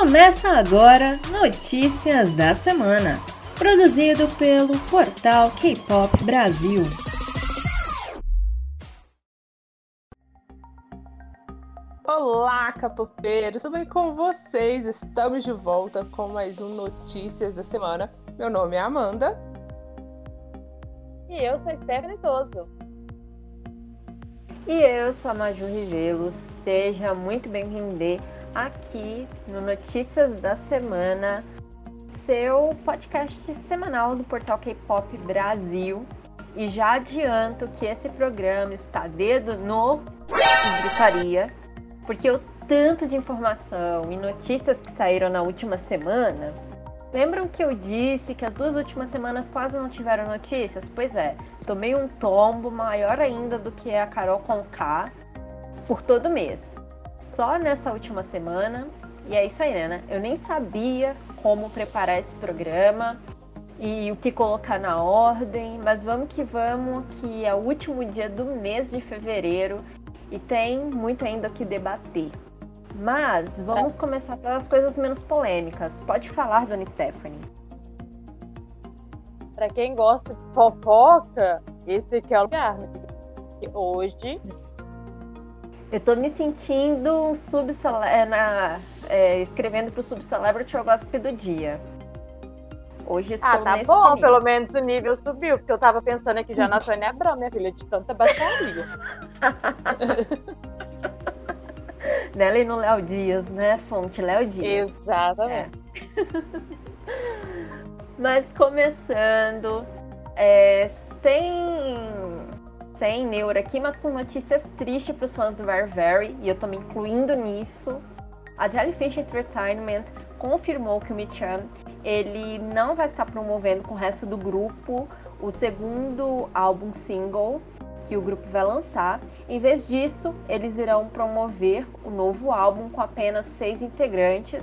Começa agora Notícias da Semana, produzido pelo portal K-Pop Brasil. Olá, capopeiros! Tudo bem com vocês? Estamos de volta com mais um Notícias da Semana. Meu nome é Amanda. E eu sou Stephanie Toso. E eu sou a Maju Rivelo. Seja muito bem-vindo aqui no Notícias da Semana, seu podcast semanal do portal K-Pop Brasil. E já adianto que esse programa está dedo no gritaria, porque o tanto de informação e notícias que saíram na última semana. Lembram que eu disse que as duas últimas semanas quase não tiveram notícias? Pois é, tomei um tombo maior ainda do que a Carol Conká por todo mês só nessa última semana. E é isso aí, né? Eu nem sabia como preparar esse programa e o que colocar na ordem, mas vamos que vamos, que é o último dia do mês de fevereiro e tem muito ainda o que debater. Mas vamos é. começar pelas coisas menos polêmicas. Pode falar, dona Stephanie. Para quem gosta de fofoca, esse aqui é o lugar. Né? Hoje eu tô me sentindo um é, na, é, escrevendo pro Subcelebrity o Gossip do dia. Hoje estou Ah, tá bom, nível. pelo menos o nível subiu, porque eu tava pensando aqui já na Sônia Abrão, minha filha, de tanta baixaria. Nela e no Léo Dias, né? Fonte Léo Dias. Exatamente. É. Mas começando, é, sem sem neura aqui, mas com notícias tristes para os fãs do Very e eu tô me incluindo nisso. A Jellyfish Entertainment confirmou que o Michan ele não vai estar promovendo com o resto do grupo o segundo álbum single que o grupo vai lançar. Em vez disso, eles irão promover o novo álbum com apenas seis integrantes.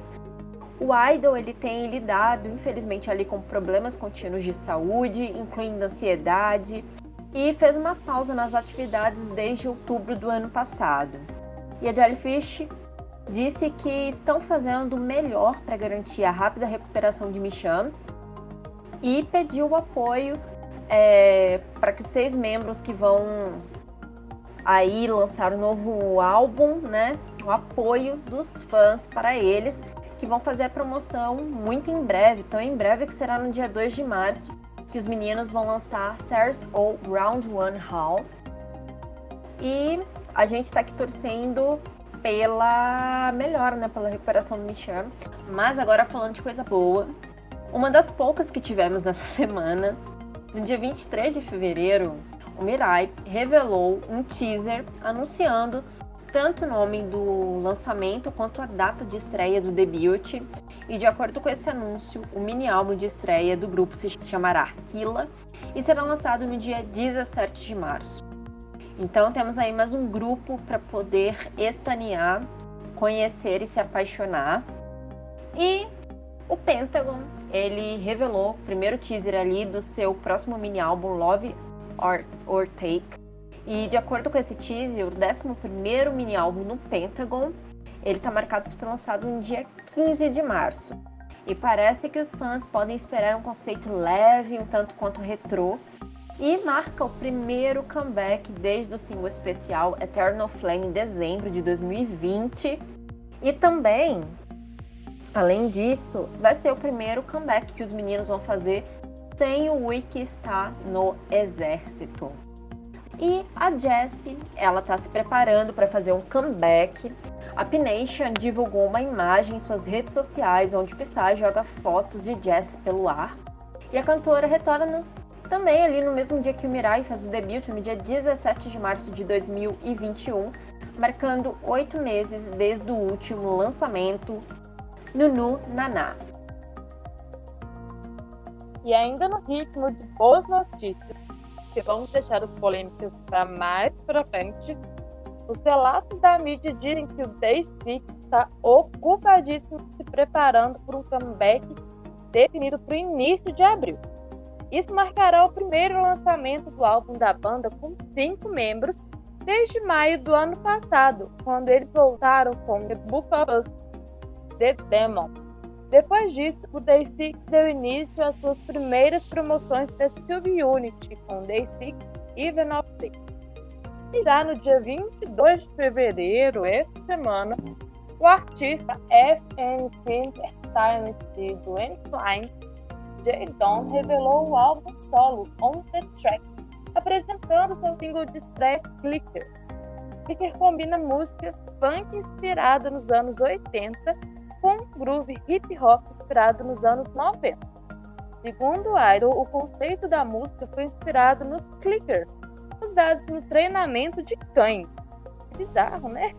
O Idol ele tem lidado, infelizmente, ali com problemas contínuos de saúde, incluindo ansiedade, e fez uma pausa nas atividades desde outubro do ano passado. E a Jellyfish disse que estão fazendo o melhor para garantir a rápida recuperação de Micham e pediu o apoio é, para que os seis membros que vão aí lançar o um novo álbum, né, o apoio dos fãs para eles, que vão fazer a promoção muito em breve, tão em breve que será no dia 2 de março, que os meninos vão lançar Stars ou Round One Hall. E a gente está aqui torcendo pela melhora, né? Pela recuperação do Michel. Mas agora falando de coisa boa. Uma das poucas que tivemos nessa semana, no dia 23 de fevereiro, o Mirai revelou um teaser anunciando tanto o nome do lançamento quanto a data de estreia do debut. E de acordo com esse anúncio, o mini álbum de estreia do grupo se chamará Aquila e será lançado no dia 17 de março. Então temos aí mais um grupo para poder estanear, conhecer e se apaixonar. E o Pentagon, ele revelou o primeiro teaser ali do seu próximo mini álbum Love or, or Take, e de acordo com esse teaser, o 11 mini álbum no Pentagon, ele está marcado para ser lançado no dia 15 de março. E parece que os fãs podem esperar um conceito leve, um tanto quanto retrô, e marca o primeiro comeback desde o single especial Eternal Flame em dezembro de 2020. E também, além disso, vai ser o primeiro comeback que os meninos vão fazer sem o Wiki estar no exército. E a Jessie, ela está se preparando para fazer um comeback. A P-Nation divulgou uma imagem em suas redes sociais onde Psy joga fotos de Jessie pelo ar. E a cantora retorna também ali no mesmo dia que o Mirai faz o debut, no dia 17 de março de 2021, marcando oito meses desde o último lançamento Nunu Naná. E ainda no ritmo de boas notícias, que vamos deixar as polêmicas para mais para frente, os relatos da mídia dizem que o Day6 está ocupadíssimo se preparando por um comeback definido para o início de abril. Isso marcará o primeiro lançamento do álbum da banda com cinco membros desde maio do ano passado, quando eles voltaram com The Book of Us. The Demon. Depois disso, o Day 6 deu início às suas primeiras promoções da Unity com Day 6 Even of Day. Já no dia 22 de fevereiro, esta semana, o artista FNC Entertainment de Dwayne Klein, J. Don, revelou o álbum solo On The Track, apresentando seu single de estreia Clicker. Clicker combina música funk inspirada nos anos 80 com groove hip hop inspirado nos anos 90. Segundo Idol, o conceito da música foi inspirado nos clickers, usados no treinamento de cães. Bizarro, né?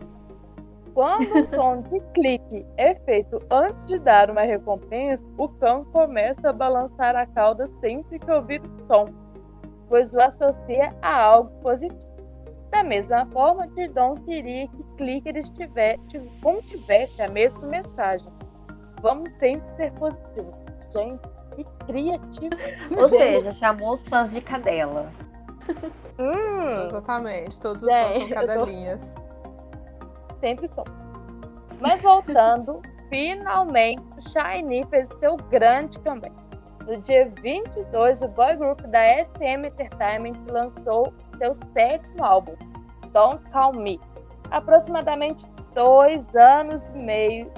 Quando o som de clique é feito antes de dar uma recompensa, o cão começa a balançar a cauda sempre que ouvir o som, pois o associa a algo positivo. Da mesma forma, Didon queria que Clicker estiver, contivesse a mesma mensagem. Vamos sempre ser positivos. Gente, que criativo. Ou seja, chamou os fãs de cadela. Hum, Exatamente, todos os fãs são cadelinhas. Tô... Sempre são. Mas voltando, finalmente o Shiny fez o seu grande comeback. No dia 22, o boy group da SM Entertainment lançou seu sétimo álbum, Don't Call Me, aproximadamente dois anos e meio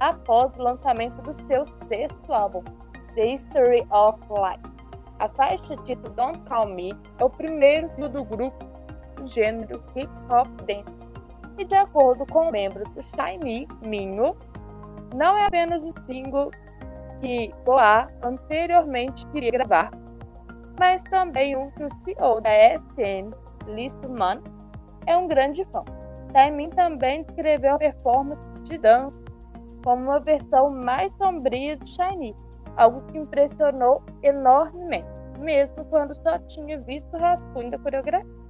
após o lançamento do seu sexto álbum, The History of Life. A faixa título Don't Call Me é o primeiro do grupo do gênero hip hop dance. E de acordo com membros do Shiny Minho, não é apenas o single que Boa anteriormente queria gravar, mas também um que o CEO da SM, Listman, é um grande fã. Taimin também descreveu a performance de dança como uma versão mais sombria do Shiny, algo que impressionou enormemente, mesmo quando só tinha visto o rascunho da coreografia.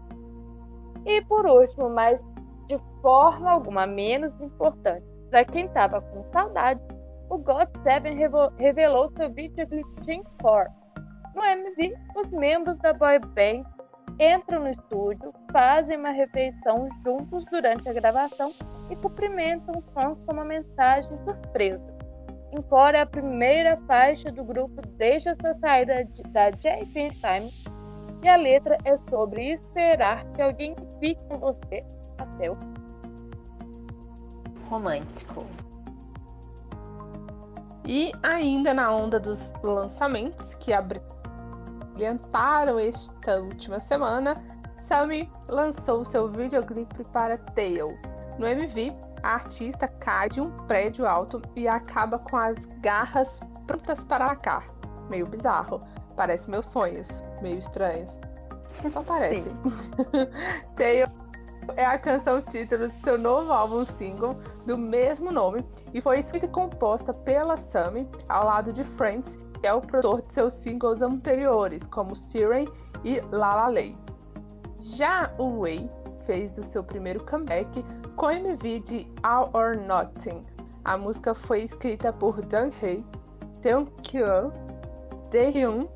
E por último, mas de forma alguma menos importante, para quem estava com saudade, o GOT7 revelou seu videoclipe Team 4 no MV, os membros da boy band entram no estúdio, fazem uma refeição juntos durante a gravação e cumprimentam os fãs com uma mensagem surpresa. É a primeira faixa do grupo desde a sua saída da JP Time e a letra é sobre esperar que alguém fique com você até o romântico. E ainda na onda dos lançamentos que abriram brilhantaram esta última semana, Sammy lançou seu videoclipe para Tail. No MV, a artista cai de um prédio alto e acaba com as garras prontas para atacar. Meio bizarro. Parece meus sonhos. Meio estranhos. Só parece. Tail é a canção título de seu novo álbum single do mesmo nome e foi escrita e composta pela Sammy ao lado de Friends é o produtor de seus singles anteriores, como Siren e La La Lay. Já o Way fez o seu primeiro comeback com MV de All or Nothing. A música foi escrita por Dan Hei, Teon Kyun, Daehyun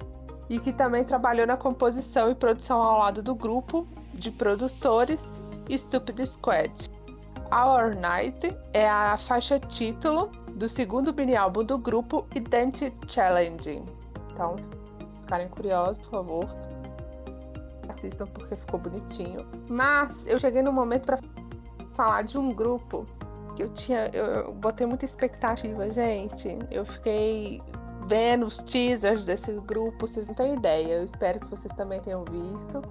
e que também trabalhou na composição e produção ao lado do grupo de produtores Stupid Squad. Our Night é a faixa título do segundo mini álbum do grupo Identity Challenge. Então, se ficarem curiosos, por favor, assistam porque ficou bonitinho. Mas eu cheguei no momento para falar de um grupo que eu tinha, eu botei muita expectativa, gente. Eu fiquei vendo os teasers desse grupo, vocês não têm ideia. Eu espero que vocês também tenham visto.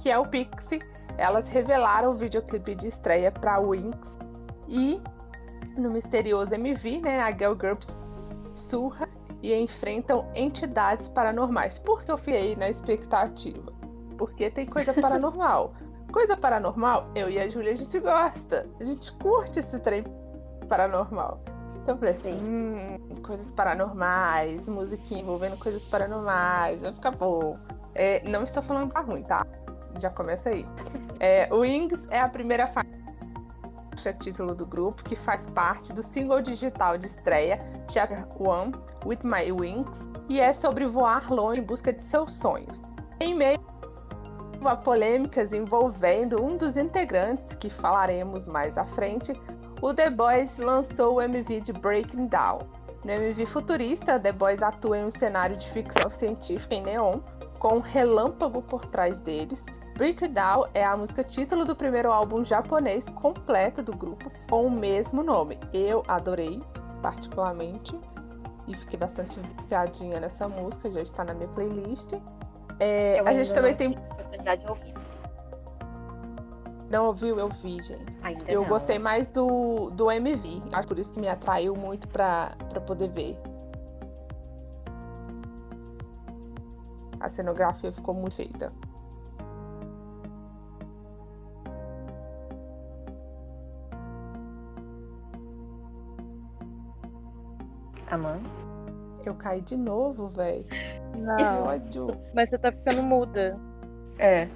Que é o Pixie. Elas revelaram o videoclipe de estreia para Winx e no misterioso MV, né, a Girl Girls surra e enfrentam entidades paranormais. Por que eu fiquei na expectativa? Porque tem coisa paranormal. coisa paranormal, eu e a Júlia a gente gosta. A gente curte esse trem paranormal. Então eu falei assim, hum, coisas paranormais, musiquinha envolvendo coisas paranormais, vai ficar bom. É, não estou falando que tá ruim, tá? Já começa aí. É, Wings é a primeira faixa título do grupo, que faz parte do single digital de estreia Chapter One With My Wings e é sobre voar longe em busca de seus sonhos. Em meio a polêmicas envolvendo um dos integrantes, que falaremos mais à frente, o The Boys lançou o MV de Breaking Down. No MV futurista, The Boys atua em um cenário de ficção científica em neon, com um relâmpago por trás deles. Breakdown é a música título do primeiro álbum japonês completo do grupo, com o mesmo nome. Eu adorei, particularmente, e fiquei bastante viciadinha nessa música, já está na minha playlist. É, a gente também tem. Oportunidade de ouvir. Não ouviu? Eu vi, gente. Ainda Eu não. gostei mais do, do MV. Acho por isso que me atraiu muito pra, pra poder ver. A cenografia ficou muito feita. Amanda? Eu caí de novo, velho. Não, ódio. mas você tá ficando muda. É.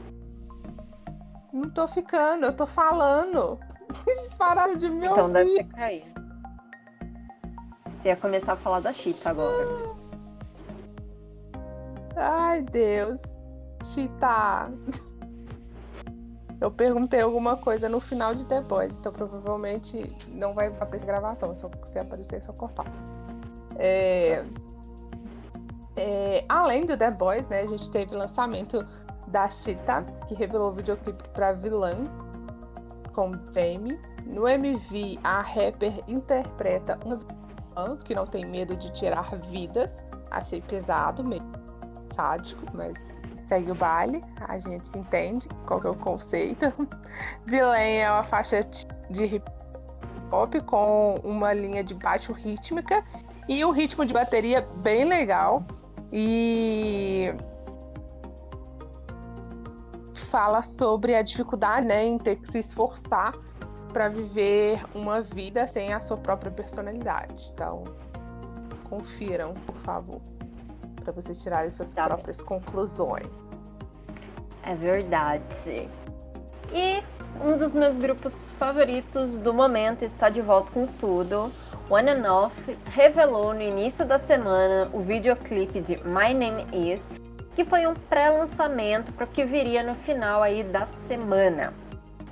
Não tô ficando, eu tô falando. Eles pararam de me Então deve ouvir. ter caído. Você ia começar a falar da Chita agora. Ai, Deus. Chita. Eu perguntei alguma coisa no final de The Boys, então provavelmente não vai aparecer gravação. Só, se aparecer, é só cortar. É, é, além do The Boys, né, a gente teve lançamento da Cheetah, que revelou o videoclipe para vilã com Jamie. No MV, a rapper interpreta uma vilã que não tem medo de tirar vidas. Achei pesado, meio sádico, mas segue o baile, a gente entende qual é o conceito. Villain é uma faixa de hip hop com uma linha de baixo rítmica e um ritmo de bateria bem legal. E fala sobre a dificuldade né, em ter que se esforçar para viver uma vida sem a sua própria personalidade. Então, confiram, por favor, para vocês tirarem suas Tá próprias conclusões. É verdade. E um dos meus grupos favoritos do momento está de volta com tudo. One and Off revelou no início da semana o videoclipe de My Name Is, que foi um pré-lançamento para o que viria no final aí da semana.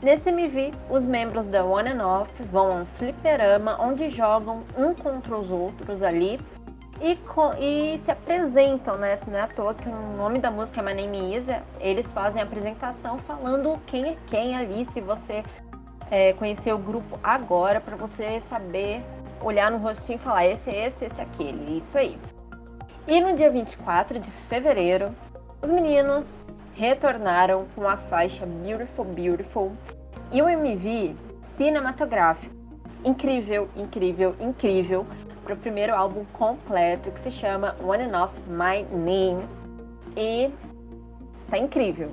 Nesse MV, os membros da One and Off vão a um fliperama onde jogam um contra os outros ali e, e se apresentam, né? Não é à toa que o nome da música é My Name Is, é- eles fazem a apresentação falando quem é quem ali, se você é, conhecer o grupo agora, para você saber olhar no rostinho e falar esse, esse, esse, aquele, isso aí. E no dia 24 de fevereiro, os meninos retornaram com a faixa Beautiful Beautiful e o MV cinematográfico. Incrível, incrível, incrível para o primeiro álbum completo que se chama One and Off My Name. E tá incrível.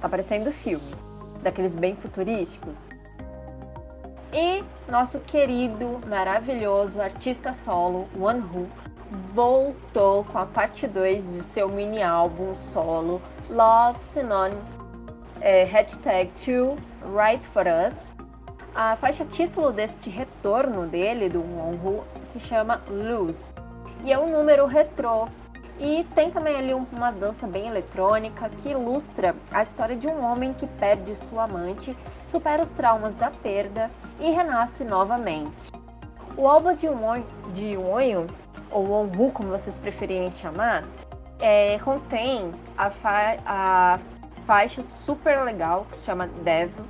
Tá parecendo filme, daqueles bem futurísticos. E nosso querido, maravilhoso artista solo, One Who, voltou com a parte 2 de seu mini álbum solo Love Synonym é, hashtag 2 Right For Us. A faixa título deste retorno dele, do Wonhu, se chama Lose. E é um número retrô. E tem também ali um- uma dança bem eletrônica que ilustra a história de um homem que perde sua amante, supera os traumas da perda e renasce novamente. O álbum de Wonho, ou Wonhu, como vocês preferirem chamar, é, contém a, fa- a faixa super legal que se chama Devil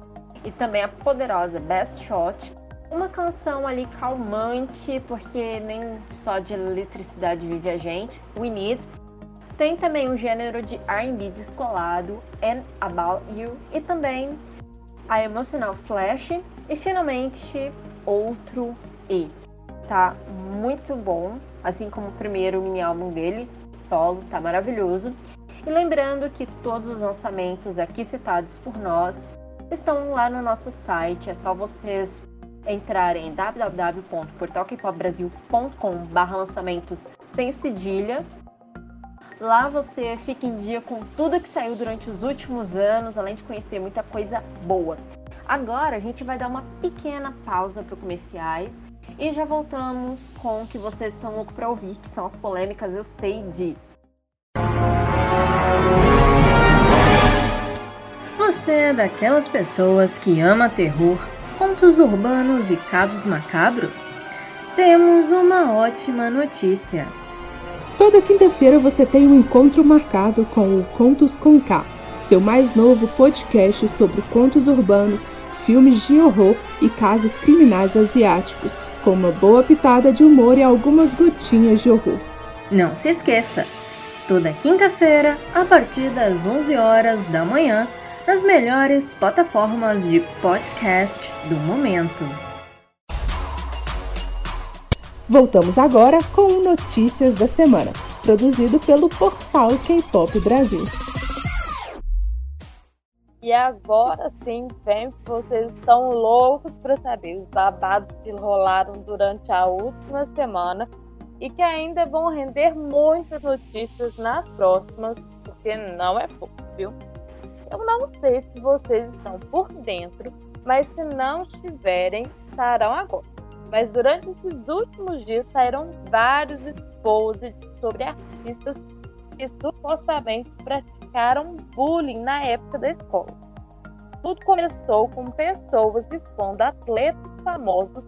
e também a poderosa Best Shot. Uma canção ali calmante, porque nem só de eletricidade vive a gente, We Need. Tem também um gênero de R&B descolado, And About You, e também a Emotional Flash, e finalmente outro E. Tá muito bom, assim como o primeiro mini álbum dele, solo, tá maravilhoso. E lembrando que todos os lançamentos aqui citados por nós estão lá no nosso site. É só vocês entrarem em www.portalkpopbrasil.com.br lançamentos sem cedilha. Lá você fica em dia com tudo que saiu durante os últimos anos, além de conhecer muita coisa boa. Agora a gente vai dar uma pequena pausa para comerciais e já voltamos com o que vocês estão loucos para ouvir, que são as polêmicas, eu sei disso. Você é daquelas pessoas que ama terror, contos urbanos e casos macabros? Temos uma ótima notícia. Toda quinta-feira você tem um encontro marcado com o Contos com K, seu mais novo podcast sobre contos urbanos, filmes de horror e casos criminais asiáticos, com uma boa pitada de humor e algumas gotinhas de horror. Não se esqueça! Toda quinta-feira, a partir das 11 horas da manhã, nas melhores plataformas de podcast do momento. Voltamos agora com Notícias da Semana, produzido pelo portal K-Pop Brasil. E agora sim, vem, vocês estão loucos para saber os babados que rolaram durante a última semana e que ainda vão render muitas notícias nas próximas, porque não é pouco, viu? Eu não sei se vocês estão por dentro, mas se não estiverem, estarão agora. Mas durante esses últimos dias saíram vários exposits sobre artistas que supostamente praticaram bullying na época da escola. Tudo começou com pessoas expondo atletas famosos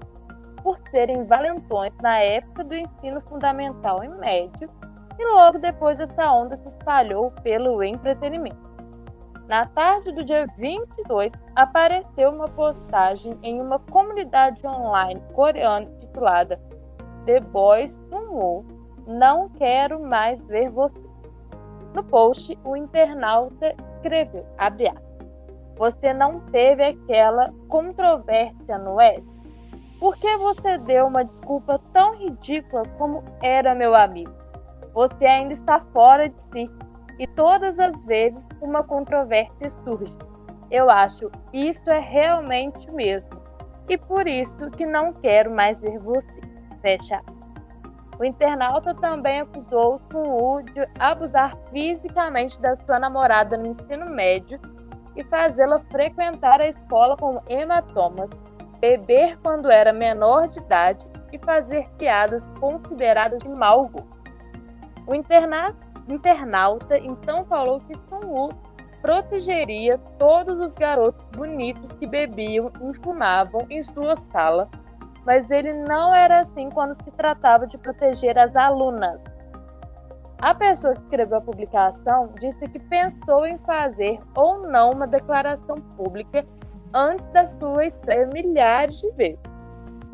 por serem valentões na época do ensino fundamental e médio, e logo depois essa onda se espalhou pelo entretenimento. Na tarde do dia 22, apareceu uma postagem em uma comunidade online coreana titulada The Boys Woo Não Quero Mais Ver Você. No post, o internauta escreveu, abre aspas, Você não teve aquela controvérsia no S? Por que você deu uma desculpa tão ridícula como era meu amigo? Você ainda está fora de si e todas as vezes uma controvérsia surge. Eu acho isso é realmente mesmo. E por isso que não quero mais ver você. Fecha. O internauta também acusou Sun de abusar fisicamente da sua namorada no ensino médio e fazê-la frequentar a escola com hematomas, beber quando era menor de idade e fazer piadas consideradas de mau gosto. O internato internauta então falou que Sun protegeria todos os garotos bonitos que bebiam e fumavam em sua sala, mas ele não era assim quando se tratava de proteger as alunas. A pessoa que escreveu a publicação disse que pensou em fazer ou não uma declaração pública antes da sua estreia milhares de vezes.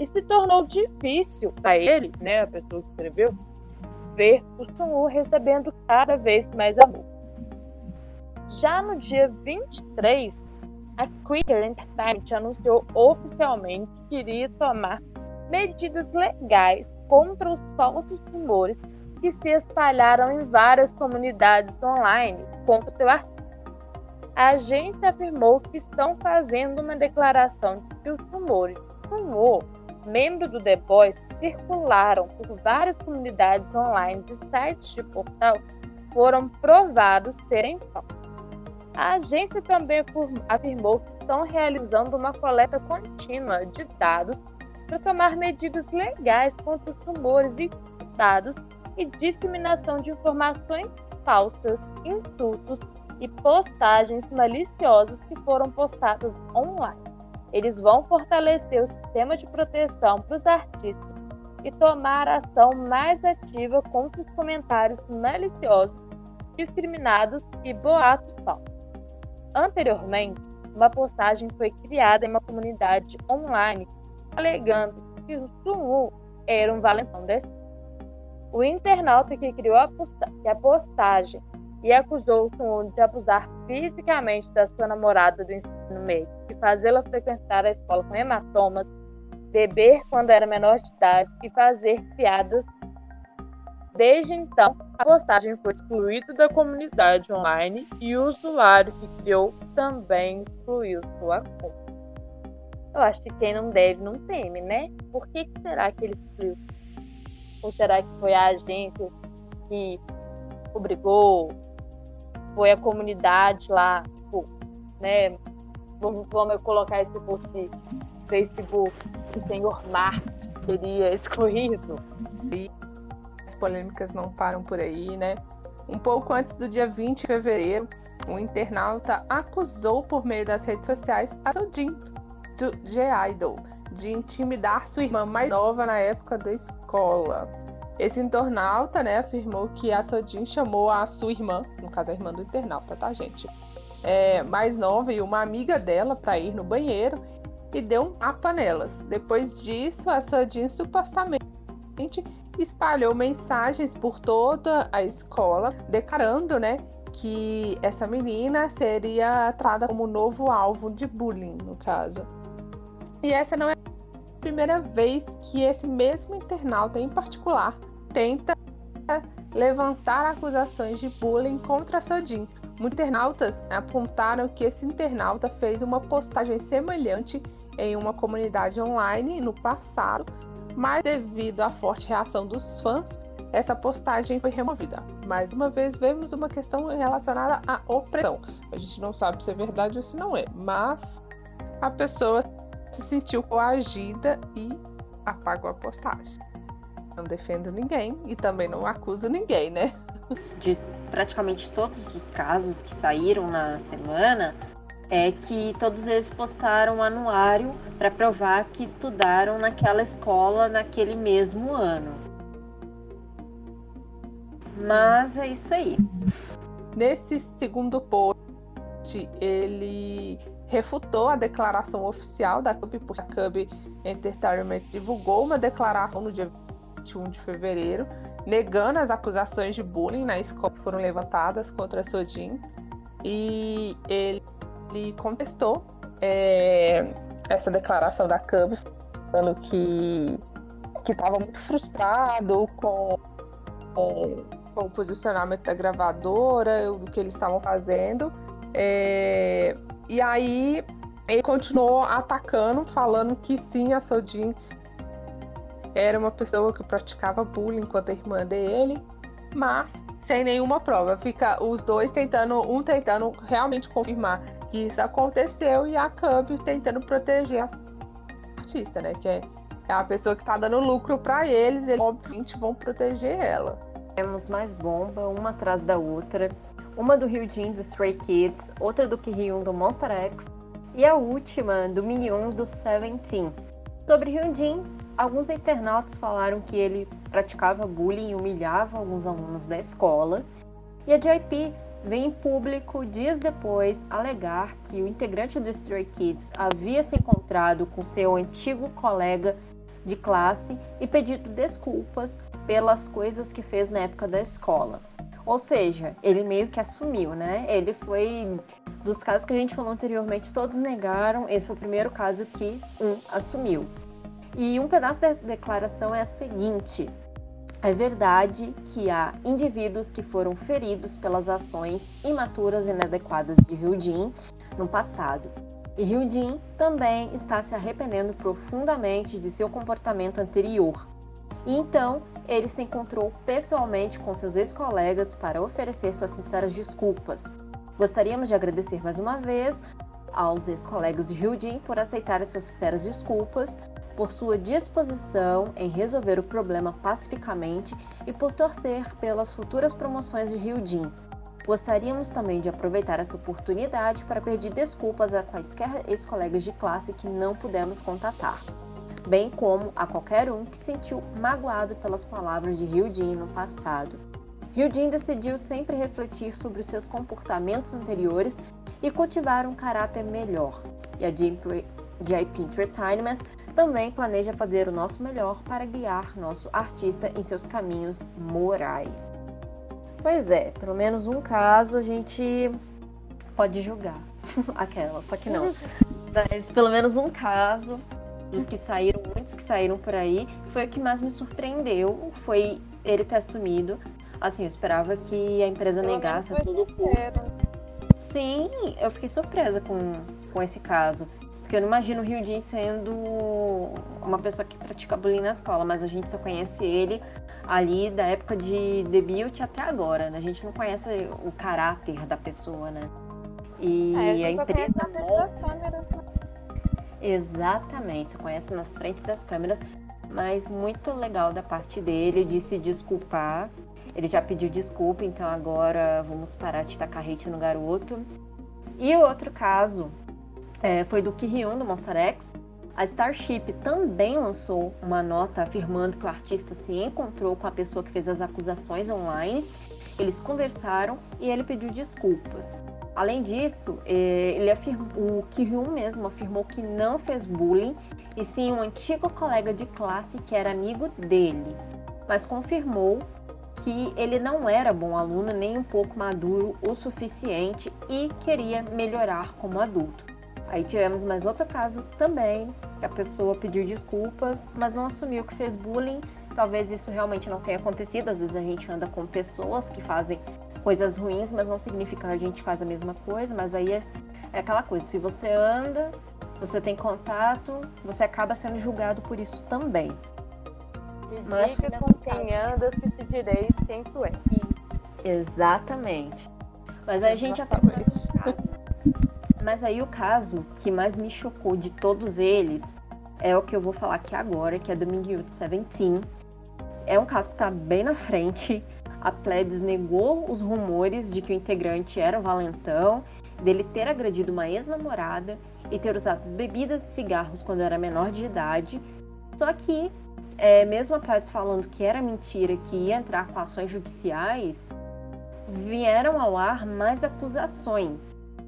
E se tornou difícil para ele, né, a pessoa que escreveu, ver o Sun recebendo cada vez mais amor. Já no dia 23, a Quicker Entertainment anunciou oficialmente que iria tomar medidas legais contra os falsos rumores que se espalharam em várias comunidades online contra o seu artista. A agência afirmou que estão fazendo uma declaração de que os rumores de membro do The Boys, circularam por várias comunidades online e sites de portal foram provados serem falsos. A agência também afirmou que estão realizando uma coleta contínua de dados para tomar medidas legais contra os rumores dados e disseminação de informações falsas, insultos e postagens maliciosas que foram postadas online. Eles vão fortalecer o sistema de proteção para os artistas e tomar ação mais ativa contra os comentários maliciosos, discriminados e boatos falsos. Anteriormente, uma postagem foi criada em uma comunidade online alegando que o Sumu era um valentão desse. O internauta que criou a, postagem e acusou o Sumu de abusar fisicamente da sua namorada do ensino médio e fazê-la frequentar a escola com hematomas beber quando era menor de idade e fazer piadas. Desde então, a postagem foi excluída da comunidade online e o usuário que criou também excluiu sua conta. Eu acho que quem não deve não teme, né? Por que, que será que ele excluiu? Ou será que foi a agência que obrigou? Foi a comunidade lá, tipo, né? Vamos, vamos colocar esse post Facebook, o senhor Marte teria excluído. E as polêmicas não param por aí, né? Um pouco antes do dia 20 de fevereiro, um internauta acusou por meio das redes sociais a Sodin G-Idol de intimidar sua irmã mais nova na época da escola. Esse internauta, né, afirmou que a Sodin chamou a sua irmã, no caso a irmã do internauta, tá, gente? É, mais nova e uma amiga dela para ir no banheiro e deu um tapa nelas. Depois disso, a Sodin supostamente espalhou mensagens por toda a escola, declarando, né, que essa menina seria tratada como novo alvo de bullying, no caso. E essa não é a primeira vez que esse mesmo internauta, em particular, tenta levantar acusações de bullying contra Sodin. Internautas apontaram que esse internauta fez uma postagem semelhante em uma comunidade online no passado, mas devido à forte reação dos fãs, essa postagem foi removida. Mais uma vez, vemos uma questão relacionada à opressão. A gente não sabe se é verdade ou se não é, mas a pessoa se sentiu coagida e apagou a postagem. Não defendo ninguém e também não acuso ninguém, né? De praticamente todos os casos que saíram na semana, é que todos eles postaram um anuário para provar que estudaram naquela escola naquele mesmo ano. Mas é isso aí. Nesse segundo post, ele refutou a declaração oficial da Cub, porque a Cub Entertainment divulgou uma declaração no dia 21 de fevereiro, negando as acusações de bullying na escola que foram levantadas contra a Sodin. E ele, ele contestou é, essa declaração da Cub, falando que estava muito frustrado com, com com o posicionamento da gravadora, do que eles estavam fazendo. É... E aí ele continuou atacando, falando que sim, a Sodin era uma pessoa que praticava bullying contra a irmã dele, mas sem nenhuma prova. Fica os dois tentando, um tentando realmente confirmar que isso aconteceu e a Cub tentando proteger a artista, né? Que é, é a pessoa que tá dando lucro para eles, eles obviamente vão proteger ela. Temos mais bomba, uma atrás da outra. Uma do Ryujin do Stray Kids, outra do Kihyun do Monster X e a última do Minhyun do Seventeen. Sobre Hyunjin, alguns internautas falaram que ele praticava bullying e humilhava alguns alunos da escola. E a JP veio em público dias depois alegar que o integrante do Stray Kids havia se encontrado com seu antigo colega de classe e pedido desculpas pelas coisas que fez na época da escola. Ou seja, ele meio que assumiu, né? Ele foi dos casos que a gente falou anteriormente, todos negaram. Esse foi o primeiro caso que um assumiu. E um pedaço da declaração é a seguinte: é verdade que há indivíduos que foram feridos pelas ações imaturas e inadequadas de Ryujin no passado. E Ryujin também está se arrependendo profundamente de seu comportamento anterior. E então ele se encontrou pessoalmente com seus ex-colegas para oferecer suas sinceras desculpas. Gostaríamos de agradecer mais uma vez aos ex-colegas de Hyujin por aceitarem suas sinceras desculpas, por sua disposição em resolver o problema pacificamente e por torcer pelas futuras promoções de Hyujin. Gostaríamos também de aproveitar essa oportunidade para pedir desculpas a quaisquer ex-colegas de classe que não pudemos contatar bem como a qualquer um que sentiu magoado pelas palavras de Ryujin no passado. Ryujin decidiu sempre refletir sobre os seus comportamentos anteriores e cultivar um caráter melhor. E a JP Entertainment também planeja fazer o nosso melhor para guiar nosso artista em seus caminhos morais. Pois é, pelo menos um caso a gente pode julgar. Aquela, só que não. Mas pelo menos um caso dos que saíram, muitos que saíram por aí, foi o que mais me surpreendeu, foi ele ter assumido. Assim, eu esperava que a empresa Pelo negasse a todo. Sim, eu fiquei surpresa com, com esse caso. Porque eu não imagino o Ryujin sendo uma pessoa que pratica bullying na escola, mas a gente só conhece ele ali da época de debut até agora, né? A gente não conhece o caráter da pessoa, né? E é, a empresa. Exatamente, você conhece nas frentes das câmeras, mas muito legal da parte dele de se desculpar. Ele já pediu desculpa, então agora vamos parar de tacar hate no garoto. E o outro caso é, foi do Ki-hyun, do Monster X. A Starship também lançou uma nota afirmando que o artista se encontrou com a pessoa que fez as acusações online. Eles conversaram e ele pediu desculpas. Além disso, é, ele afirmou, o Ki-hyun mesmo afirmou que não fez bullying e sim um antigo colega de classe que era amigo dele, mas confirmou que ele não era bom aluno nem um pouco maduro o suficiente e queria melhorar como adulto. Aí tivemos mais outro caso também, que a pessoa pediu desculpas, mas não assumiu que fez bullying. Talvez isso realmente não tenha acontecido, às vezes a gente anda com pessoas que fazem coisas ruins, mas não significa que a gente faz a mesma coisa, mas aí é, é aquela coisa, se você anda, você tem contato, você acaba sendo julgado por isso também. Me diga com quem andas que te direi quem tu é. Exatamente. Mas aí a gente já Mas aí o caso que mais me chocou de todos eles é o que eu vou falar aqui agora, que é do Mingyut Seventeen. É um caso que tá bem na frente. A Plebs negou os rumores de que o integrante era o valentão, dele ter agredido uma ex-namorada e ter usado bebidas e cigarros quando era menor de idade. Só que, é, mesmo a Plebs falando que era mentira, que ia entrar com ações judiciais, vieram ao ar mais acusações.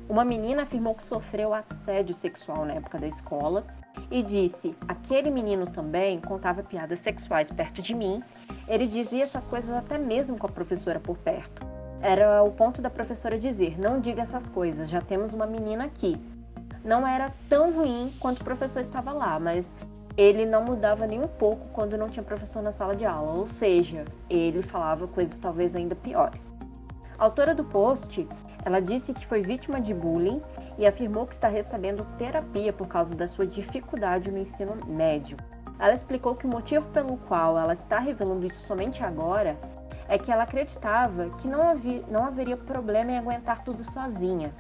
Uma menina afirmou que sofreu assédio sexual na época da escola e disse: aquele menino também contava piadas sexuais perto de mim. Ele dizia essas coisas até mesmo com a professora por perto. Era o ponto da professora dizer: não diga essas coisas, já temos uma menina aqui. Não era tão ruim quanto o professor estava lá, mas ele não mudava nem um pouco quando não tinha professor na sala de aula, ou seja, ele falava coisas talvez ainda piores. A autora do post ela disse que foi vítima de bullying e afirmou que está recebendo terapia por causa da sua dificuldade no ensino médio. Ela explicou que o motivo pelo qual ela está revelando isso somente agora é que ela acreditava que não, havia, não haveria problema em aguentar tudo sozinha.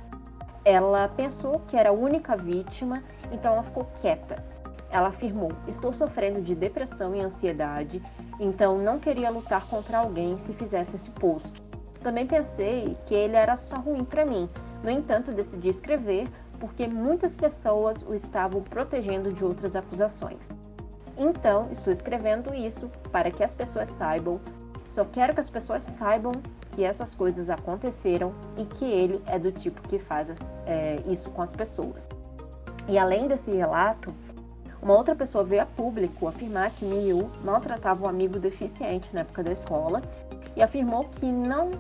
Ela pensou que era a única vítima, então ela ficou quieta. Ela afirmou: Estou sofrendo de depressão e ansiedade, então não queria lutar contra alguém se fizesse esse post. Também pensei que ele era só ruim para mim. No entanto, decidi escrever porque muitas pessoas o estavam protegendo de outras acusações. Então, estou escrevendo isso para que as pessoas saibam. Só quero que as pessoas saibam que essas coisas aconteceram e que ele é do tipo que faz é, isso com as pessoas. E além desse relato, uma outra pessoa veio a público afirmar que Miyu maltratava um amigo deficiente na época da escola e afirmou que não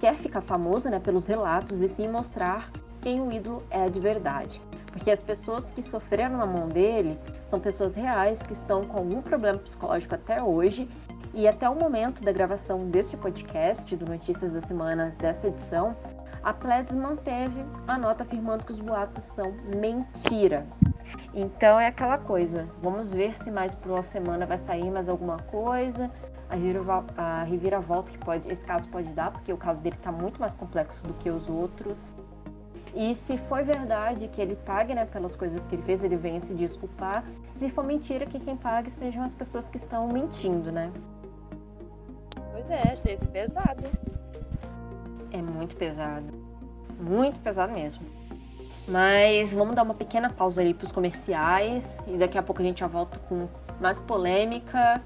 quer ficar famoso né, pelos relatos e sim mostrar quem o ídolo é de verdade. Porque as pessoas que sofreram na mão dele são pessoas reais que estão com algum problema psicológico até hoje. E até o momento da gravação deste podcast, do Notícias da Semana dessa edição, a Pleds manteve a nota afirmando que os boatos são mentiras. Então é aquela coisa, vamos ver se mais por uma semana vai sair mais alguma coisa, a reviravolta que pode, esse caso pode dar, porque o caso dele está muito mais complexo do que os outros. E se for verdade que ele pague né, pelas coisas que ele fez, ele venha se desculpar. Se for mentira, que quem pague sejam as pessoas que estão mentindo, né? Pois é, achei pesado. É muito pesado. Muito pesado mesmo. Mas vamos dar uma pequena pausa aí para os comerciais e daqui a pouco a gente já volta com mais polêmica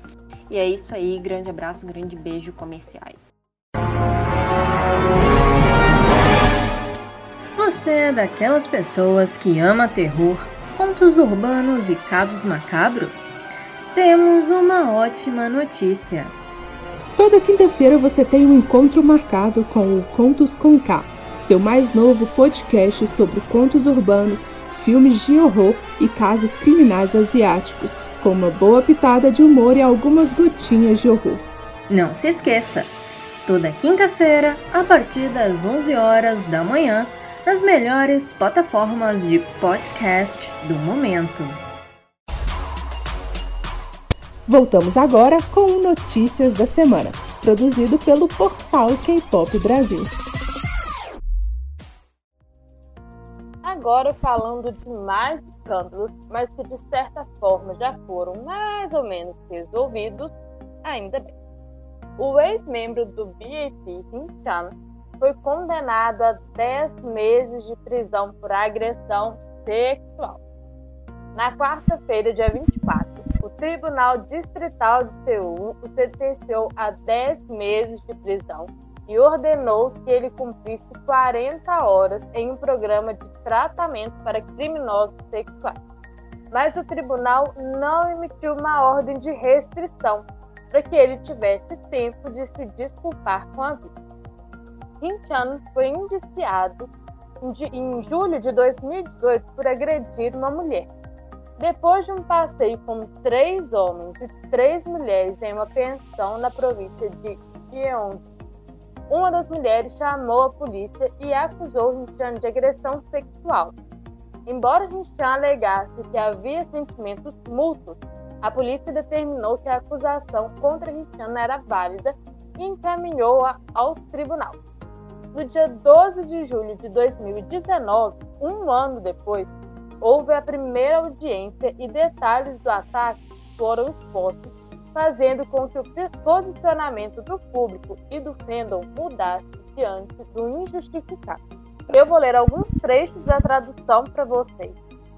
e é isso aí, grande abraço, grande beijo comerciais. Você é daquelas pessoas que ama terror, contos urbanos e casos macabros? Temos uma ótima notícia. Toda quinta-feira você tem um encontro marcado com o Contos com K, seu mais novo podcast sobre contos urbanos, filmes de horror e casos criminais asiáticos com uma boa pitada de humor e algumas gotinhas de horror. Não se esqueça, toda quinta-feira, a partir das 11 horas da manhã, nas melhores plataformas de podcast do momento. Voltamos agora com Notícias da Semana, produzido pelo portal K-Pop Brasil. Agora falando de mais escândalos, mas que de certa forma já foram mais ou menos resolvidos, ainda bem. O ex-membro do BAP, Kim Chan, foi condenado a 10 meses de prisão por agressão sexual. Na quarta-feira, dia 24, o Tribunal Distrital de Seul o sentenciou a 10 meses de prisão e ordenou que ele cumprisse 40 horas em um programa de tratamento para criminosos sexuais. Mas o tribunal não emitiu uma ordem de restrição para que ele tivesse tempo de se desculpar com a vida. Hinchan foi indiciado em julho de 2018 por agredir uma mulher. Depois de um passeio com três homens e três mulheres em uma pensão na província de Gyeonggi, uma das mulheres chamou a polícia e acusou Hinchan de agressão sexual. Embora Hinchan alegasse que havia sentimentos mútuos, a polícia determinou que a acusação contra Hinchan era válida e encaminhou-a ao tribunal. No dia 12 de julho de 2019, um ano depois, houve a primeira audiência e detalhes do ataque foram expostos, fazendo com que o posicionamento do público e do fandom mudasse diante do injustificado. Eu vou ler alguns trechos da tradução para vocês,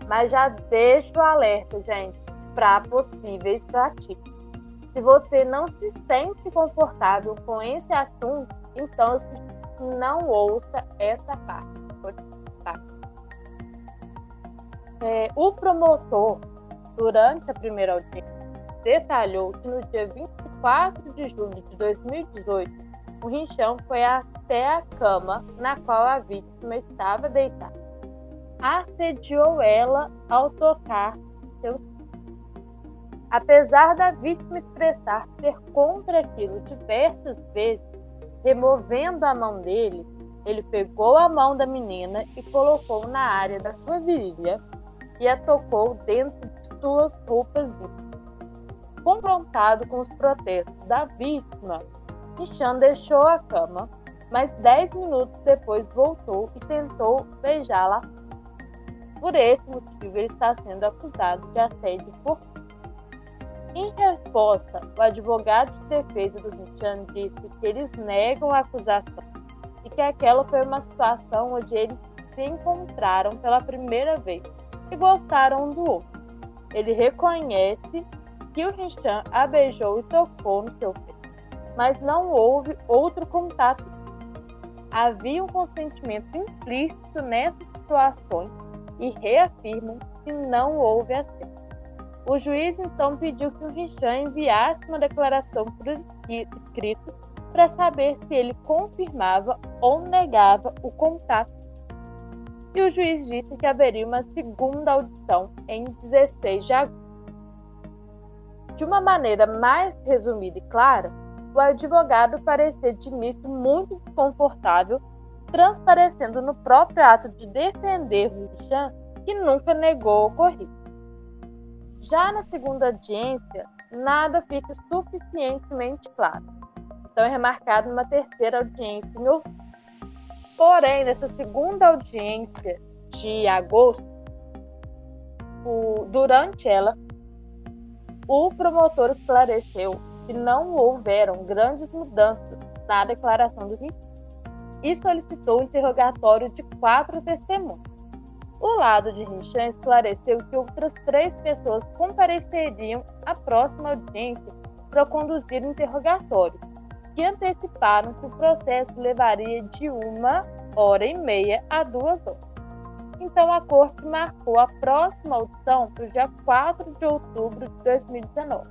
mas já deixo o alerta, gente, para possíveis gatilhos. Se você não se sente confortável com esse assunto, então não ouça essa parte. É, o promotor, durante a primeira audiência, detalhou que no dia 24 de julho de 2018, o rinchão foi até a cama na qual a vítima estava deitada. Assediou ela ao tocar seu Apesar da vítima expressar ser contra aquilo diversas vezes, Removendo a mão dele, ele pegou a mão da menina e colocou na área da sua virilha e a tocou dentro de suas roupas Confrontado com os protestos da vítima, Michan deixou a cama, mas dez minutos depois voltou e tentou beijá-la. Por esse motivo, ele está sendo acusado de assédio por em resposta, o advogado de defesa do Richan disse que eles negam a acusação e que aquela foi uma situação onde eles se encontraram pela primeira vez e gostaram um do outro. Ele reconhece que o Richan a beijou e tocou no seu peito, mas não houve outro contato. Havia um consentimento implícito nessas situações e reafirmam que não houve acesso. O juiz então pediu que o Richan enviasse uma declaração por escrito para saber se ele confirmava ou negava o contato. E o juiz disse que haveria uma segunda audição em 16 de agosto. De uma maneira mais resumida e clara, o advogado parecia de início muito desconfortável, transparecendo no próprio ato de defender Richan que nunca negou o ocorrido. Já na segunda audiência, nada fica suficientemente claro. Então é remarcado uma terceira audiência em outubro. Porém, nessa segunda audiência de agosto, o, durante ela, o promotor esclareceu que não houveram grandes mudanças na declaração do risco e solicitou o interrogatório de quatro testemunhas. O lado de Richan esclareceu que outras três pessoas compareceriam à próxima audiência para conduzir o interrogatório, que anteciparam que o processo levaria de uma hora e meia a duas horas. Então, a corte marcou a próxima audição para o dia 4 de outubro de 2019.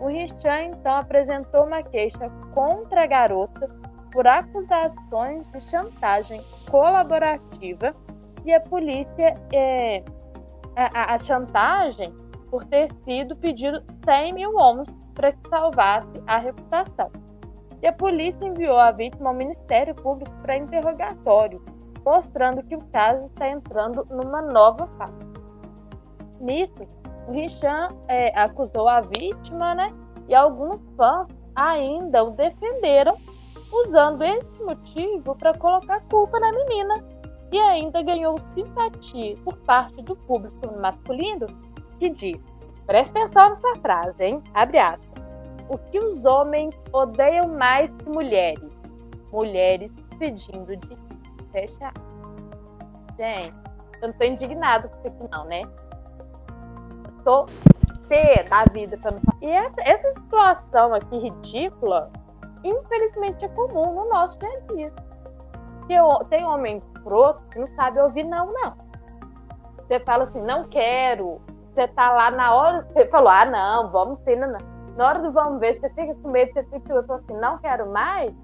O Richan, então, apresentou uma queixa contra a garota por acusações de chantagem colaborativa e a polícia é, a, a, chantagem por ter sido pedido 100 mil wons para que salvasse a reputação. E a polícia enviou a vítima ao Ministério Público para interrogatório, mostrando que o caso está entrando numa nova fase. Nisso, Richan é, acusou a vítima, né? E alguns fãs ainda o defenderam, usando esse motivo para colocar culpa na menina e ainda ganhou simpatia por parte do público masculino que diz: presta atenção nessa frase, hein? Abre aspas. O que os homens odeiam mais que mulheres? Mulheres pedindo de fechar. Gente, Eu não tô indignado com isso não, né? Eu tô pé da vida pra não. E essa, essa situação aqui ridícula, infelizmente é comum no nosso dia a dia. Tem homem escroto que não sabe ouvir não, não. Você fala assim, não quero. Você tá lá na hora, você falou, ah, não, vamos sim, não, não. Na hora do vamos ver, você fica com medo, você fica eu assim, não quero mais.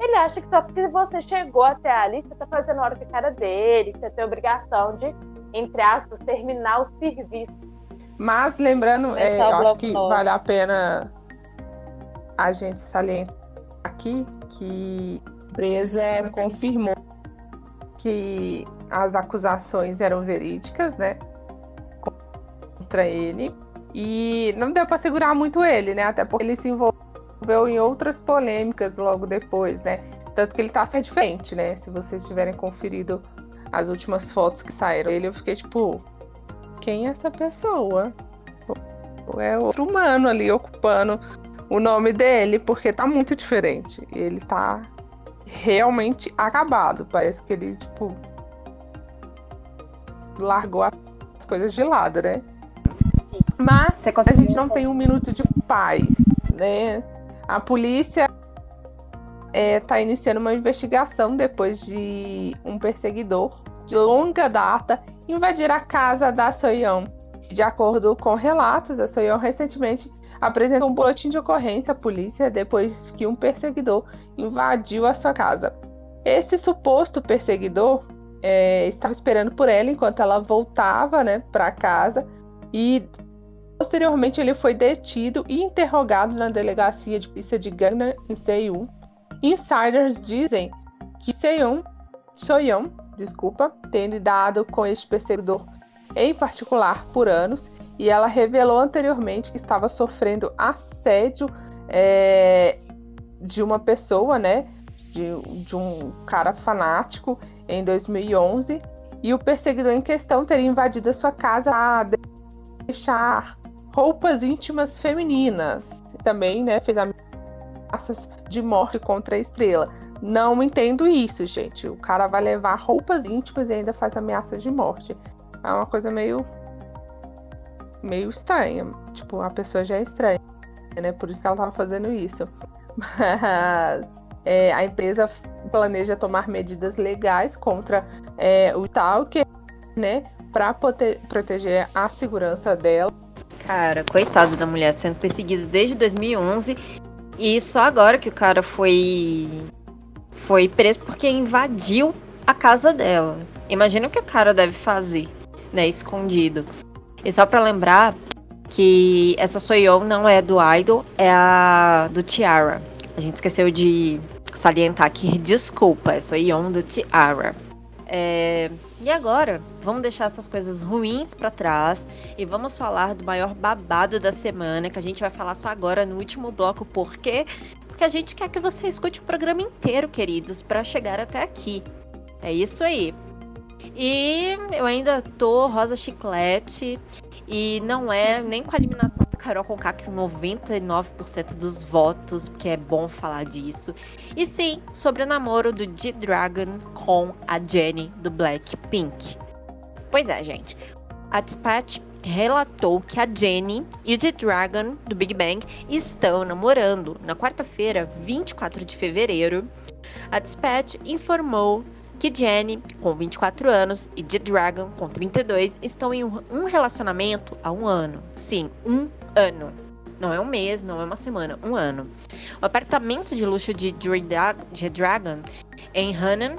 Ele acha que só porque você chegou até ali, você tá fazendo hora com a cara dele, você tem obrigação de, entre aspas, terminar o serviço. Mas lembrando, é, eu acho que vale a pena a gente salientar aqui que a empresa confirmou que as acusações eram verídicas, né? Contra ele. E não deu para segurar muito ele, né? Até porque ele se envolveu em outras polêmicas logo depois, né? Tanto que ele tá só diferente, né? Se vocês tiverem conferido as últimas fotos que saíram dele, eu fiquei tipo, quem é essa pessoa? É outro humano ali ocupando o nome dele, porque tá muito diferente. Ele tá realmente acabado. Parece que ele, tipo, largou as coisas de lado, né? Mas a gente não tem um minuto de paz, né? A polícia está é, iniciando uma investigação depois de um perseguidor de longa data invadir a casa da Soyeon. De acordo com relatos, a Soyeon recentemente apresentou um boletim de ocorrência à polícia depois que um perseguidor invadiu a sua casa. Esse suposto perseguidor é, estava esperando por ela enquanto ela voltava né, para casa e posteriormente ele foi detido e interrogado na delegacia de polícia de Gana em Seul. Insiders dizem que Seon, Soyeon, desculpa, tem lidado com este perseguidor em particular por anos e ela revelou anteriormente que estava sofrendo assédio é, de uma pessoa, né, de, de um cara fanático em 2011 e o perseguidor em questão teria invadido a sua casa a deixar roupas íntimas femininas. Também, né, fez ameaças de morte contra a estrela. Não entendo isso, gente. O cara vai levar roupas íntimas e ainda faz ameaças de morte. É uma coisa meio meio estranha. Tipo, a pessoa já é estranha, né? Por isso que ela tava fazendo isso. Mas é, a empresa planeja tomar medidas legais contra é, o Stalker, né, para proteger a segurança dela. Cara, coitado da mulher sendo perseguida desde 2011 e só agora que o cara foi foi preso porque invadiu a casa dela. Imagina o que o cara deve fazer, né, escondido. E só para lembrar que essa Soyeon não é do Idol, é a do Tiara. A gente esqueceu de salientar aqui, desculpa, é Soyeon do Tiara. É... E agora, vamos deixar essas coisas ruins para trás e vamos falar do maior babado da semana, que a gente vai falar só agora no último bloco, por quê? Porque a gente quer que você escute o programa inteiro, queridos, para chegar até aqui. É isso aí. E eu ainda tô rosa chiclete e não é nem com a eliminação Carol Conká com 99% dos votos, porque é bom falar disso. E sim, sobre o namoro do G-Dragon com a Jenny do Blackpink. Pois é, gente. A Dispatch relatou que a Jenny e o G-Dragon do Big Bang estão namorando. Na quarta-feira, 24 de fevereiro, a Dispatch informou que Jenny, com 24 anos, e The Dragon, com 32, estão em um relacionamento há um ano. Sim, um ano. Não é um mês, não é uma semana, um ano. O apartamento de luxo de The Dragon, em Hannan,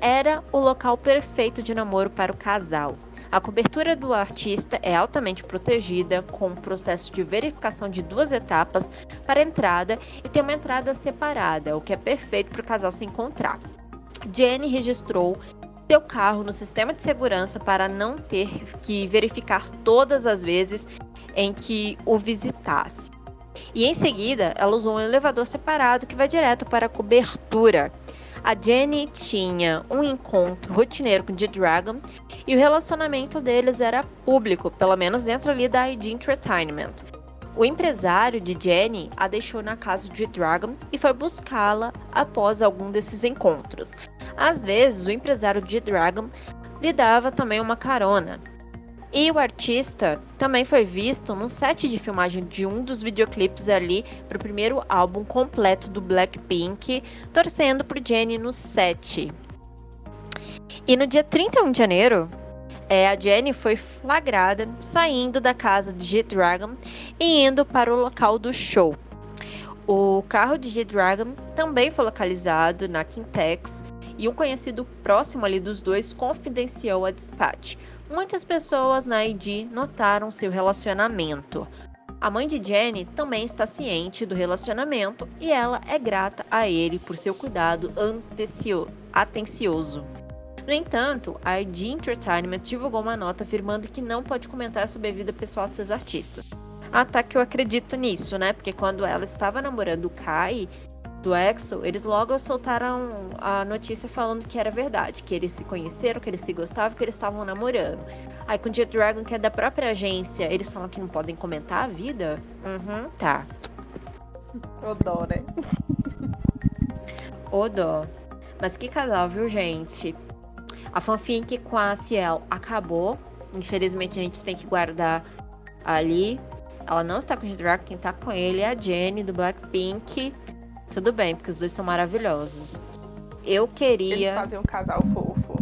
era o local perfeito de namoro para o casal. A cobertura do artista é altamente protegida, com um processo de verificação de duas etapas para entrada e tem uma entrada separada, o que é perfeito para o casal se encontrar. Jenny registrou seu carro no sistema de segurança para não ter que verificar todas as vezes em que o visitasse. E em seguida, ela usou um elevador separado que vai direto para a cobertura. A Jenny tinha um encontro rotineiro com o Dragon e o relacionamento deles era público, pelo menos dentro ali da ID Entertainment. O empresário de Jenny a deixou na casa de Dragon e foi buscá-la após algum desses encontros. Às vezes, o empresário de Dragon lhe dava também uma carona. E o artista também foi visto no set de filmagem de um dos videoclipes ali para o primeiro álbum completo do Blackpink, torcendo por Jennie no set. E no dia 31 de janeiro, é, a Jennie foi flagrada saindo da casa de G-Dragon e indo para o local do show. O carro de G-Dragon também foi localizado na Quintex e um conhecido próximo ali dos dois confidenciou a Dispatch. Muitas pessoas na ID notaram seu relacionamento. A mãe de Jenny também está ciente do relacionamento e ela é grata a ele por seu cuidado atencioso. No entanto, a ID Entertainment divulgou uma nota afirmando que não pode comentar sobre a vida pessoal de seus artistas. Ah, tá que eu acredito nisso, né? Porque quando ela estava namorando o Kai, do EXO, eles logo soltaram a notícia falando que era verdade, que eles se conheceram, que eles se gostavam, que eles estavam namorando. Aí com o Jet Dragon, que é da própria agência, eles falam que não podem comentar a vida? Uhum, tá. O dó, né? o dó. Mas que casal, viu, gente? A fanfic com a Ciel acabou. Infelizmente a gente tem que guardar ali. Ela não está com o Jet Dragon, quem tá com ele é a Jenny do Blackpink. Tudo bem, porque os dois são maravilhosos. Eu queria. Eles fazem um casal fofo.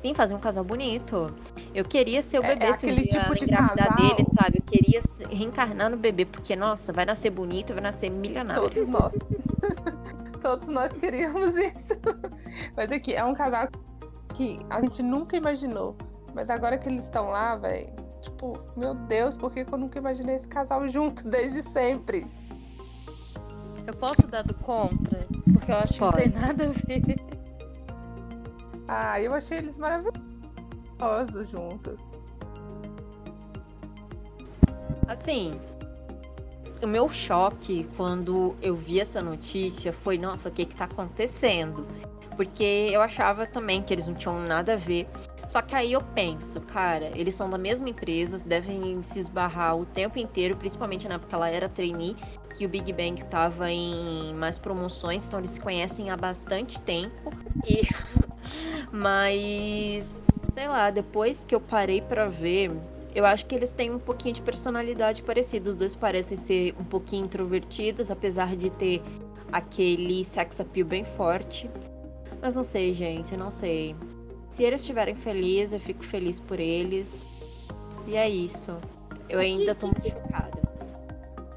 Sim, fazer um casal bonito. Eu queria ser o É- bebê é se um dia tipo de engravidar casal. dele, sabe? Eu queria reencarnar no bebê, porque, nossa, vai nascer bonito, vai nascer milionário. Todos nós. Todos nós queríamos isso. Mas aqui, é um casal que a gente nunca imaginou. Mas agora que eles estão lá, velho. Tipo, meu Deus, por que eu nunca imaginei esse casal junto desde sempre? Eu posso dar do contra? Porque eu acho que Pode. não tem nada a ver. Ah, eu achei eles maravilhosos juntos. Assim, o meu choque quando eu vi essa notícia foi, nossa, o que que tá acontecendo? Porque eu achava também que eles não tinham nada a ver. Só que aí eu penso, cara, eles são da mesma empresa, devem se esbarrar o tempo inteiro, principalmente na época ela era trainee, que o Big Bang tava em mais promoções, então eles se conhecem há bastante tempo. E mas sei lá, depois que eu parei pra ver, eu acho que eles têm um pouquinho de personalidade parecida. Os dois parecem ser um pouquinho introvertidos, apesar de ter aquele sex appeal bem forte. Mas não sei, gente, não sei. Se eles estiverem felizes, eu fico feliz por eles. E é isso. Eu ainda tô muito chocada.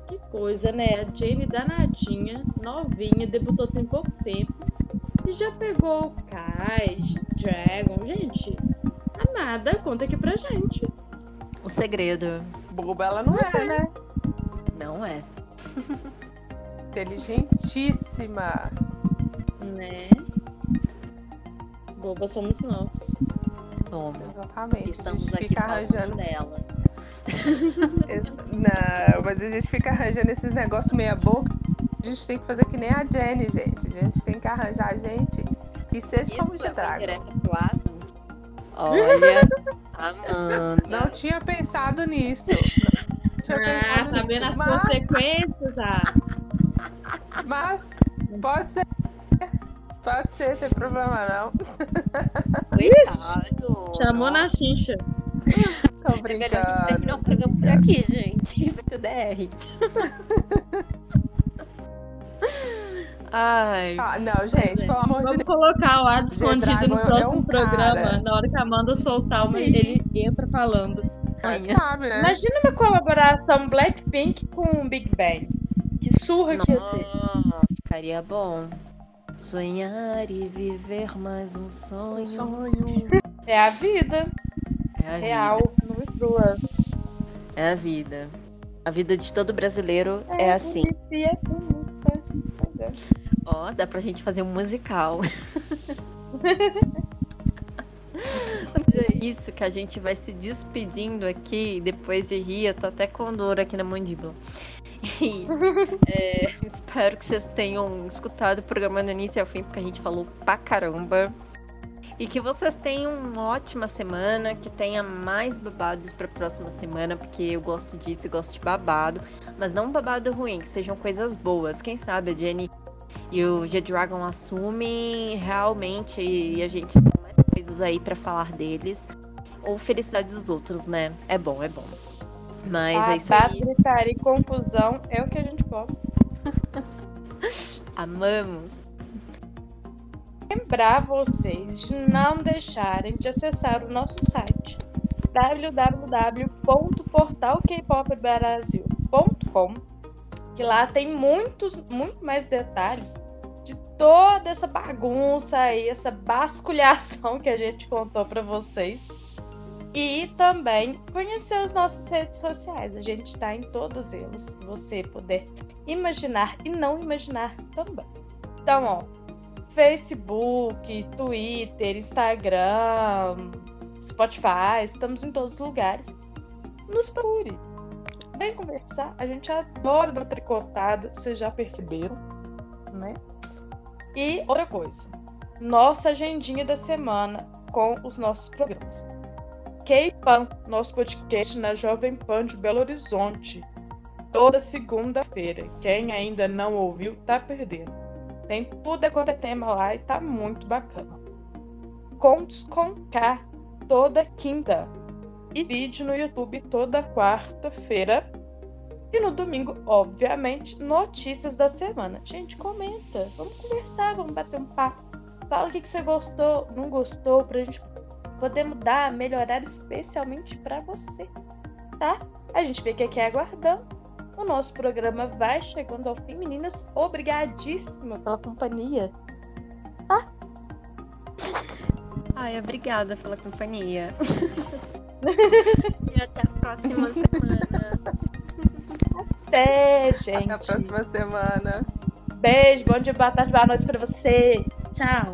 Que coisa, né? A Jane danadinha, novinha, debutou tem pouco tempo. E já pegou o Kai, Dragon. Gente, a nada, conta aqui pra gente. O segredo Boba ela não é, né? não é. Inteligentíssima. Né? Boba somos nós. Somos. Exatamente. a Estamos aqui falando arranjando. dela. Não, mas a gente fica arranjando esses negócios meia boca. A gente tem que fazer que nem a Jenny, gente. A gente tem que arranjar gente que seja como Isso de é pro Adam? Olha, Amanda. Não tinha pensado nisso. Não tinha Ah, pensado tá nisso. vendo as mas, consequências, ah. mas pode ser. Pode ser, sem problema não. Coitado. Chamou na chincha. Tô É melhor a gente terminar brincando. o programa por aqui, gente. Vai tudo DR. Ai. Ah, não, gente, pelo amor de Vamos Deus. colocar o Ad escondido no é próximo um programa. cara. Na hora que a Amanda soltar, uma, ele entra falando. Sabe, né? Imagina uma colaboração Blackpink com Big Bang. Que surra que ia ser. Nossa, ficaria bom. Sonhar e viver mais um sonho. Sonho. É a vida É a real, vida. não crua. É a vida. A vida de todo brasileiro é assim. É bonita. Pois é. Ó, dá pra gente fazer um musical. É isso que a gente vai se despedindo aqui. Depois de rir, eu tô até com dor aqui na mandíbula. E, é, espero que vocês tenham escutado o programa do início ao fim, porque a gente falou pra caramba. E que vocês tenham uma ótima semana, que tenha mais babados pra próxima semana, porque eu gosto disso, eu gosto de babado. Mas não babado ruim, que sejam coisas boas. Quem sabe a Jenny e o G-Dragon assumem realmente e a gente tem mais coisas aí pra falar deles. Ou felicidade dos outros, né? É bom, é bom. Mas é isso aí. gritaria e confusão é o que a gente gosta. Amamos. Lembrar vocês de não deixarem de acessar o nosso site www.portalkpopbrasil.com que lá tem muitos, muito mais detalhes de toda essa bagunça aí, essa basculhação que a gente contou para vocês. E também conhecer as nossas redes sociais. A gente está em todas elas. Se você puder imaginar e não imaginar também. Então, ó, Facebook, Twitter, Instagram, Spotify, estamos em todos os lugares. Nos procure. Vem conversar. A gente adora dar tricotada, vocês já perceberam, né? E outra coisa, nossa agendinha da semana com os nossos programas. K-Pan, nosso podcast na Jovem Pan de Belo Horizonte. Toda segunda-feira. Quem ainda não ouviu, tá perdendo. Tem tudo quanto é tema lá e tá muito bacana. Contos com K, toda quinta. E vídeo no YouTube toda quarta-feira. E no domingo, obviamente, notícias da semana. Gente, comenta. Vamos conversar, vamos bater um papo. Fala o que, você gostou, não gostou, pra gente poder mudar, melhorar especialmente para você, tá? A gente fica aqui aguardando. O nosso programa vai chegando ao fim, meninas. Obrigadíssima pela companhia. Ai, obrigada pela companhia. e até a próxima semana. Até, gente. Até a próxima semana. Beijo, bom dia, boa tarde, boa noite para você. Tchau.